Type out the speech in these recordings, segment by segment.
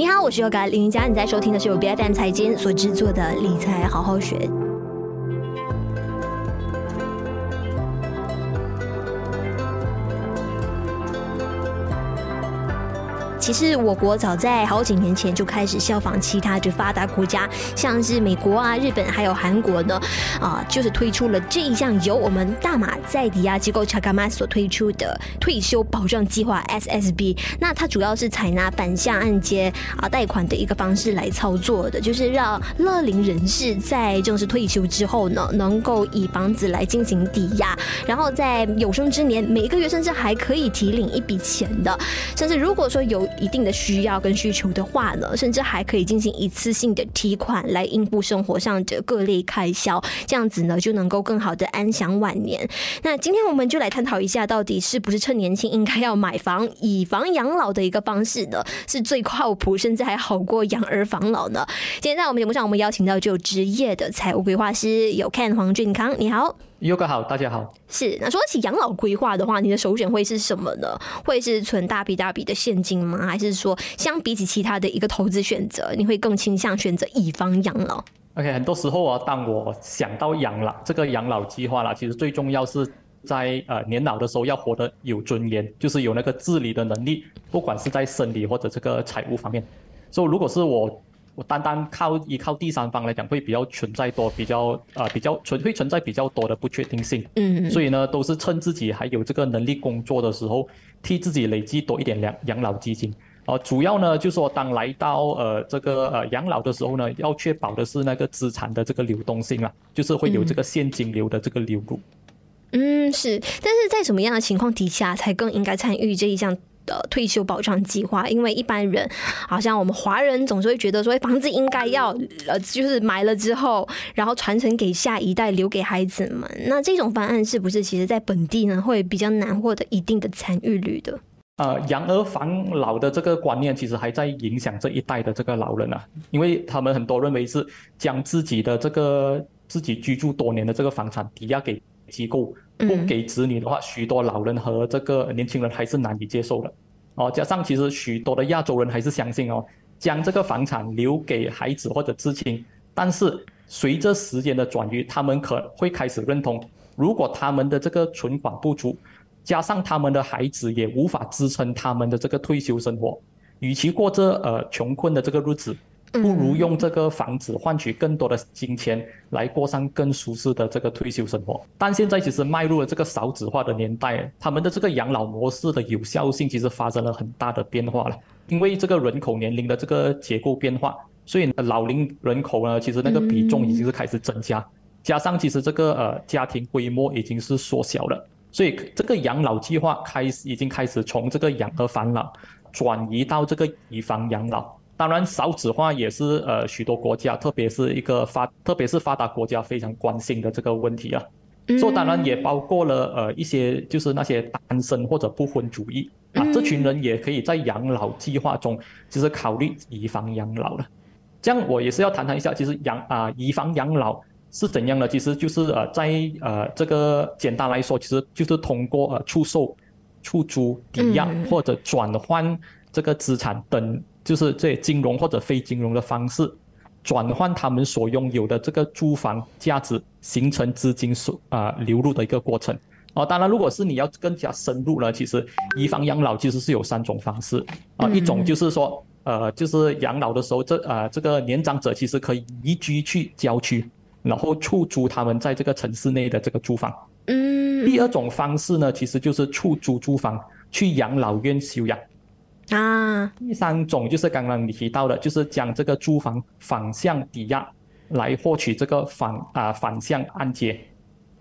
你好，我是 Yoga 林云佳，你在收听的是由 BFM 财经所制作的理财好好学。其实，我国早在好几年前就开始效仿其他的发达国家，像是美国啊、日本还有韩国呢，啊，就是推出了这一项由我们大马在抵押机构 Cakamas 所推出的退休保障计划 SSB。那它主要是采纳反向按揭啊贷款的一个方式来操作的，就是让乐龄人士在正式退休之后呢，能够以房子来进行抵押，然后在有生之年每个月甚至还可以提领一笔钱的，甚至如果说有一定的需要跟需求的话呢，甚至还可以进行一次性的提款来应付生活上的各类开销，这样子呢就能够更好的安享晚年。那今天我们就来探讨一下，到底是不是趁年轻应该要买房以房养老的一个方式呢，是最靠谱，甚至还好过养儿防老呢？今天在我们节目上，我们邀请到就有职业的财务规划师有 Ken 黄俊康，你好。优哥好，大家好。是，那说起养老规划的话，你的首选会是什么呢？会是存大笔大笔的现金吗？还是说，相比起其他的一个投资选择，你会更倾向选择以房养老？OK，很多时候啊，当我想到养老这个养老计划啦，其实最重要是在呃年老的时候要活得有尊严，就是有那个自理的能力，不管是在生理或者这个财务方面。所以如果是我。我单单靠依靠第三方来讲，会比较存在多比较啊、呃、比较存会存在比较多的不确定性。嗯，所以呢，都是趁自己还有这个能力工作的时候，替自己累积多一点养养老基金。啊、呃，主要呢就是说，当来到呃这个呃养老的时候呢，要确保的是那个资产的这个流动性啊，就是会有这个现金流的这个流入。嗯，是，但是在什么样的情况底下才更应该参与这一项？的退休保障计划，因为一般人好像我们华人总是会觉得说，房子应该要呃，就是买了之后，然后传承给下一代，留给孩子们。那这种方案是不是其实在本地呢，会比较难获得一定的参与率的？呃，养儿防老的这个观念，其实还在影响这一代的这个老人啊，因为他们很多认为是将自己的这个自己居住多年的这个房产抵押给机构。不给子女的话，许多老人和这个年轻人还是难以接受的。哦，加上其实许多的亚洲人还是相信哦，将这个房产留给孩子或者至亲。但是随着时间的转移，他们可会开始认同，如果他们的这个存款不足，加上他们的孩子也无法支撑他们的这个退休生活，与其过着呃穷困的这个日子。不如用这个房子换取更多的金钱，来过上更舒适的这个退休生活。但现在其实迈入了这个少子化的年代，他们的这个养老模式的有效性其实发生了很大的变化了。因为这个人口年龄的这个结构变化，所以老龄人口呢，其实那个比重已经是开始增加。加上其实这个呃家庭规模已经是缩小了，所以这个养老计划开始已经开始从这个养儿防老转移到这个以房养老。当然，少子化也是呃许多国家，特别是一个发，特别是发达国家非常关心的这个问题啊。所以当然也包括了呃一些就是那些单身或者不婚主义啊，这群人也可以在养老计划中就是考虑以房养老了。这样我也是要谈谈一下，其实养啊以房养老是怎样的？其实就是呃在呃这个简单来说，其实就是通过呃出售、出租、抵押或者转换这个资产等。就是这金融或者非金融的方式，转换他们所拥有的这个住房价值，形成资金所啊流入的一个过程。哦，当然，如果是你要更加深入呢，其实以房养老其实是有三种方式啊。一种就是说，呃，就是养老的时候，这啊这个年长者其实可以移居去郊区，然后出租他们在这个城市内的这个住房。嗯。第二种方式呢，其实就是出租住房去养老院休养。啊，第三种就是刚刚你提到的，就是将这个住房反向抵押来获取这个反啊、呃、反向按揭。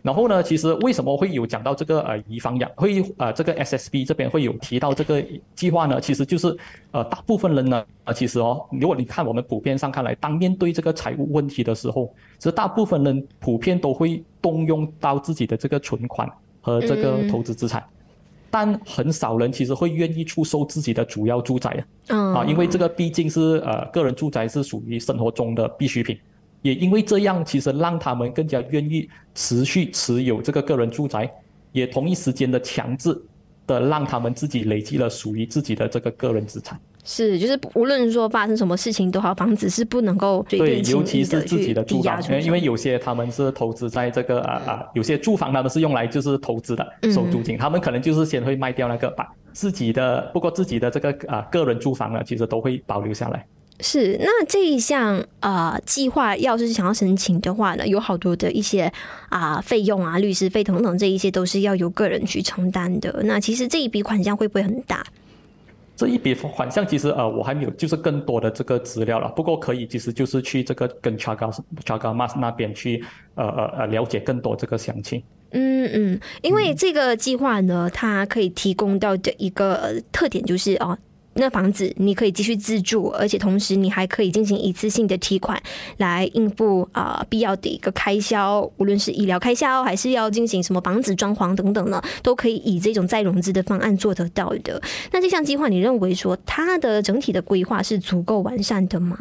然后呢，其实为什么会有讲到这个呃以房养会呃这个 SSB 这边会有提到这个计划呢？其实就是呃大部分人呢，呃其实哦，如果你看我们普遍上看来，当面对这个财务问题的时候，其实大部分人普遍都会动用到自己的这个存款和这个投资资产。嗯但很少人其实会愿意出售自己的主要住宅啊，因为这个毕竟是呃个人住宅是属于生活中的必需品，也因为这样，其实让他们更加愿意持续持有这个个人住宅，也同一时间的强制的让他们自己累积了属于自己的这个个人资产。是，就是无论说发生什么事情都好，房子是不能够对，尤其是自己的住房，因为因为有些他们是投资在这个啊啊，有些住房他们是用来就是投资的收租金，嗯、他们可能就是先会卖掉那个把自己的，不过自己的这个啊个人住房呢，其实都会保留下来。是，那这一项啊计划，要是想要申请的话呢，有好多的一些啊费用啊，律师费等等，这一些都是要由个人去承担的。那其实这一笔款项会不会很大？这一笔款项其实呃我还没有就是更多的这个资料了，不过可以其实就是去这个跟 Chaga Chaga Mas 那边去呃呃呃了解更多这个详情。嗯嗯，因为这个计划呢，它可以提供到的一个特点就是哦。那房子你可以继续自住，而且同时你还可以进行一次性的提款来应付啊、必要的一个开销，无论是医疗开销还是要进行什么房子装潢等等呢，都可以以这种再融资的方案做得到的。那这项计划，你认为说它的整体的规划是足够完善的吗？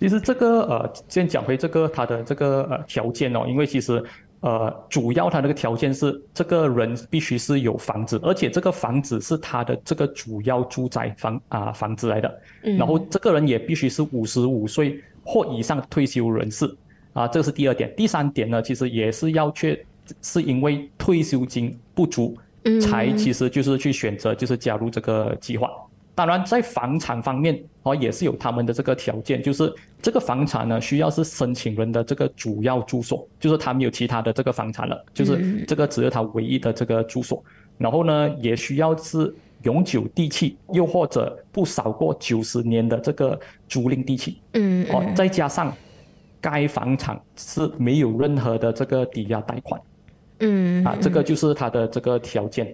其实这个呃，先讲回这个它的这个呃条件哦，因为其实。呃，主要他那个条件是，这个人必须是有房子，而且这个房子是他的这个主要住宅房啊房子来的。嗯。然后这个人也必须是五十五岁或以上退休人士啊，这是第二点。第三点呢，其实也是要确是因为退休金不足，才其实就是去选择就是加入这个计划。当然，在房产方面哦，也是有他们的这个条件，就是这个房产呢，需要是申请人的这个主要住所，就是他没有其他的这个房产了，就是这个只是他唯一的这个住所。然后呢，也需要是永久地契，又或者不少过九十年的这个租赁地契。嗯，哦，再加上该房产是没有任何的这个抵押贷款。嗯，啊，这个就是他的这个条件。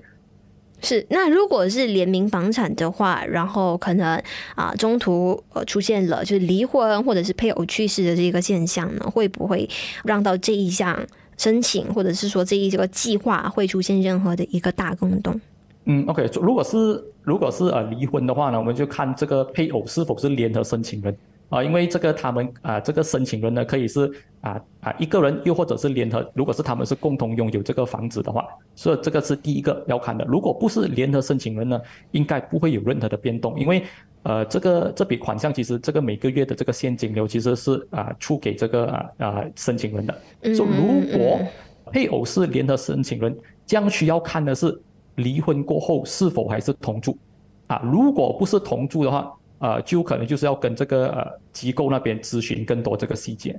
是，那如果是联名房产的话，然后可能啊中途呃出现了就是离婚或者是配偶去世的这个现象呢，会不会让到这一项申请，或者是说这一个计划会出现任何的一个大更动？嗯，OK，如果是如果是呃离婚的话呢，我们就看这个配偶是否是联合申请人。啊，因为这个他们啊，这个申请人呢，可以是啊啊一个人，又或者是联合。如果是他们是共同拥有这个房子的话，所以这个是第一个要看的。如果不是联合申请人呢，应该不会有任何的变动，因为呃，这个这笔款项其实这个每个月的这个现金流其实是啊出给这个啊啊申请人的。所以如果配偶是联合申请人，将需要看的是离婚过后是否还是同住啊。如果不是同住的话。啊，就可能就是要跟这个呃机构那边咨询更多这个细节。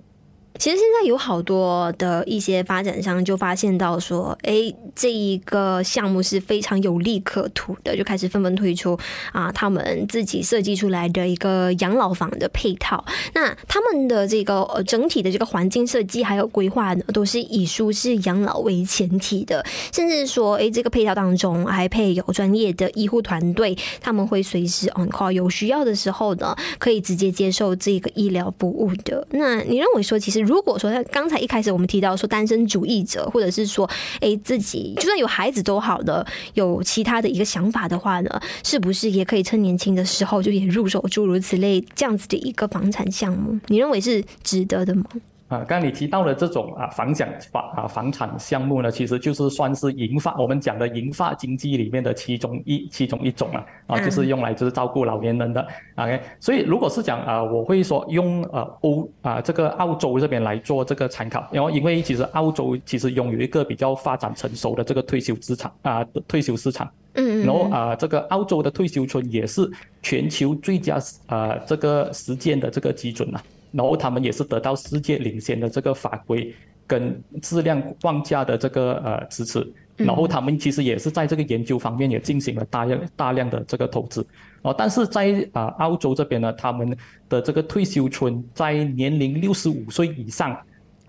其实现在有好多的一些发展商就发现到说，哎，这一个项目是非常有利可图的，就开始纷纷推出啊，他们自己设计出来的一个养老房的配套。那他们的这个呃整体的这个环境设计还有规划呢，都是以舒适养老为前提的，甚至说，哎，这个配套当中还配有专业的医护团队，他们会随时 on call，有需要的时候呢，可以直接接受这个医疗服务的。那你认为说，其实？如果说他刚才一开始我们提到说单身主义者，或者是说哎自己就算有孩子都好的，有其他的一个想法的话呢，是不是也可以趁年轻的时候就也入手诸如此类这样子的一个房产项目？你认为是值得的吗？啊，刚刚你提到的这种啊房产房啊房产项目呢，其实就是算是银发我们讲的银发经济里面的其中一其中一种啊，啊，就是用来就是照顾老年人的。OK，所以如果是讲啊，我会说用呃欧啊这个澳洲这边来做这个参考，然后因为其实澳洲其实拥有一个比较发展成熟的这个退休资产啊退休市场，嗯，然后啊这个澳洲的退休村也是全球最佳啊这个实践的这个基准啊。然后他们也是得到世界领先的这个法规跟质量框架的这个呃支持，然后他们其实也是在这个研究方面也进行了大量大量的这个投资哦。但是在啊澳洲这边呢，他们的这个退休村在年龄六十五岁以上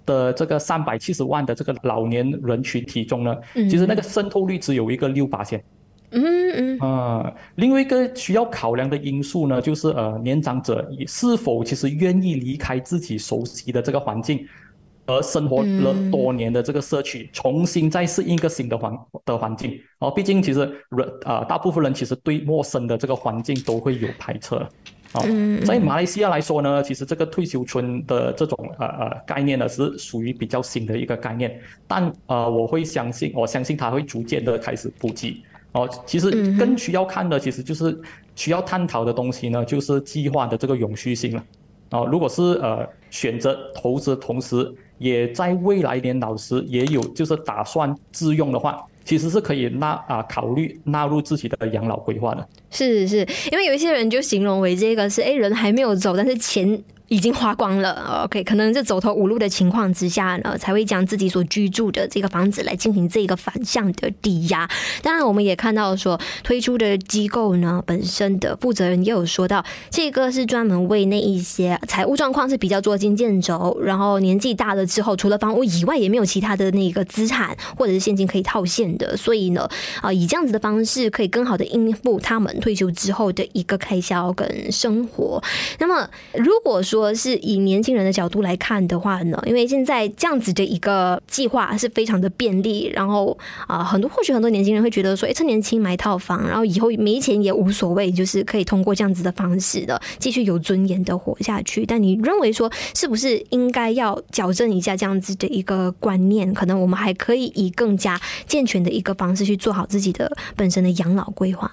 的这个三百七十万的这个老年人群体中呢，其实那个渗透率只有一个六八千。嗯嗯啊，另外一个需要考量的因素呢，就是呃，年长者是否其实愿意离开自己熟悉的这个环境，而生活了多年的这个社区，重新再适应一个新的环的环境。哦，毕竟其实人啊、呃，大部分人其实对陌生的这个环境都会有排斥。哦，在马来西亚来说呢，其实这个退休村的这种呃呃概念呢，是属于比较新的一个概念，但呃，我会相信，我相信它会逐渐的开始普及。哦，其实更需要看的，其实就是需要探讨的东西呢，就是计划的这个永续性了。哦，如果是呃选择投资，同时也在未来年老师也有就是打算自用的话，其实是可以纳啊考虑纳入自己的养老规划的。是是，因为有一些人就形容为这个是，哎，人还没有走，但是钱。已经花光了，OK，可能是走投无路的情况之下呢，才会将自己所居住的这个房子来进行这个反向的抵押。当然，我们也看到说推出的机构呢，本身的负责人也有说到，这个是专门为那一些财务状况是比较捉襟见肘，然后年纪大了之后，除了房屋以外也没有其他的那个资产或者是现金可以套现的，所以呢，啊，以这样子的方式可以更好的应付他们退休之后的一个开销跟生活。那么，如果说说是以年轻人的角度来看的话呢，因为现在这样子的一个计划是非常的便利，然后啊、很多或许很多年轻人会觉得说，哎，趁年轻买套房，然后以后没钱也无所谓，就是可以通过这样子的方式的继续有尊严的活下去。但你认为说，是不是应该要矫正一下这样子的一个观念？可能我们还可以以更加健全的一个方式去做好自己的本身的养老规划。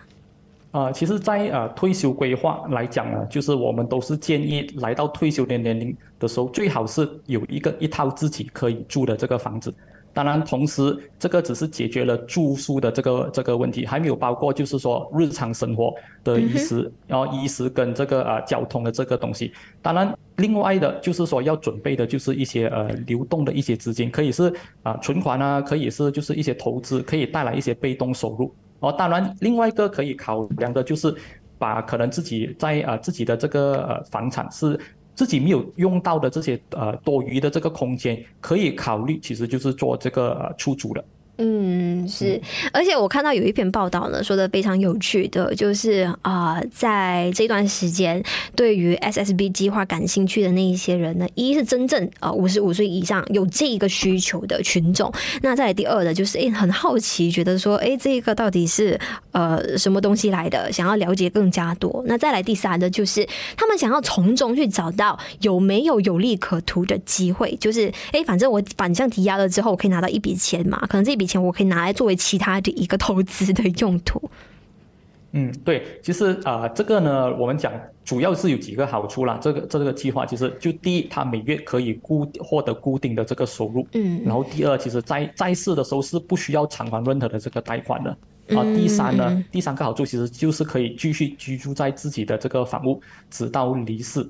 啊、呃，其实在，在呃退休规划来讲呢，就是我们都是建议来到退休的年龄的时候，最好是有一个一套自己可以住的这个房子。当然，同时这个只是解决了住宿的这个这个问题，还没有包括就是说日常生活的衣食，然后衣食跟这个呃交通的这个东西。当然，另外的就是说要准备的就是一些呃流动的一些资金，可以是啊、存款啊，可以是就是一些投资，可以带来一些被动收入。哦，当然，另外一个可以考量的就是，把可能自己在呃自己的这个呃房产是自己没有用到的这些呃多余的这个空间，可以考虑，其实就是做这个呃出租的。嗯，是，而且我看到有一篇报道呢，说的非常有趣的，就是啊、呃，在这段时间，对于 SSB 计划感兴趣的那一些人呢，一是真正啊五十五岁以上有这一个需求的群众，那再来第二的就是诶很好奇，觉得说诶这个到底是呃什么东西来的，想要了解更加多。那再来第三的就是他们想要从中去找到有没有有利可图的机会，就是诶反正我反向抵押了之后，我可以拿到一笔钱嘛，可能这笔。钱我可以拿来作为其他的一个投资的用途。嗯，对，其实啊、呃，这个呢，我们讲主要是有几个好处啦。这个这个计划其实就第一，它每月可以固获得固定的这个收入。嗯。然后第二，其实在在世的时候是不需要偿还任何的这个贷款的。啊，第三呢，嗯、第三个好处其实就是可以继续居住在自己的这个房屋，直到离世。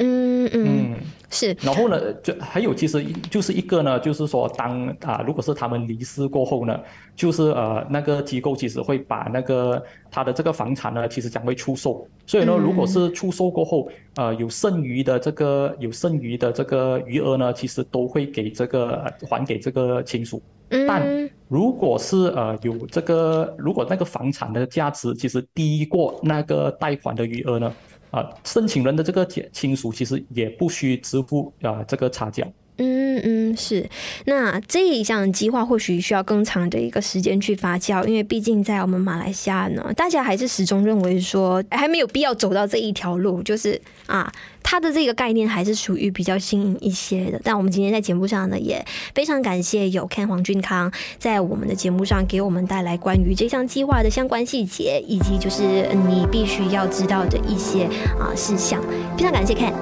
嗯嗯，嗯是。然后呢，就还有其实就是一个呢，就是说当啊，如果是他们离世过后呢，就是呃那个机构其实会把那个他的这个房产呢，其实将会出售。所以呢，如果是出售过后，呃有剩余的这个有剩余的这个余额呢，其实都会给这个还给这个亲属。但如果是呃有这个，如果那个房产的价值其实低过那个贷款的余额呢？啊，申请人的这个亲亲属其实也不需支付啊这个差价。嗯嗯，是。那这一项计划或许需要更长的一个时间去发酵，因为毕竟在我们马来西亚呢，大家还是始终认为说还没有必要走到这一条路，就是啊。它的这个概念还是属于比较新颖一些的，但我们今天在节目上呢，也非常感谢有 Ken 黄俊康在我们的节目上给我们带来关于这项计划的相关细节，以及就是你必须要知道的一些啊事项。非常感谢 Ken。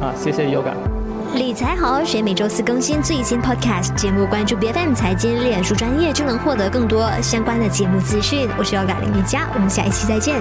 啊，谢谢 Yoga。理财好好学，每周四更新最新 Podcast 节目，关注 BFM 财经脸书专业就能获得更多相关的节目资讯。我是 Yoga 林瑜伽，我们下一期再见。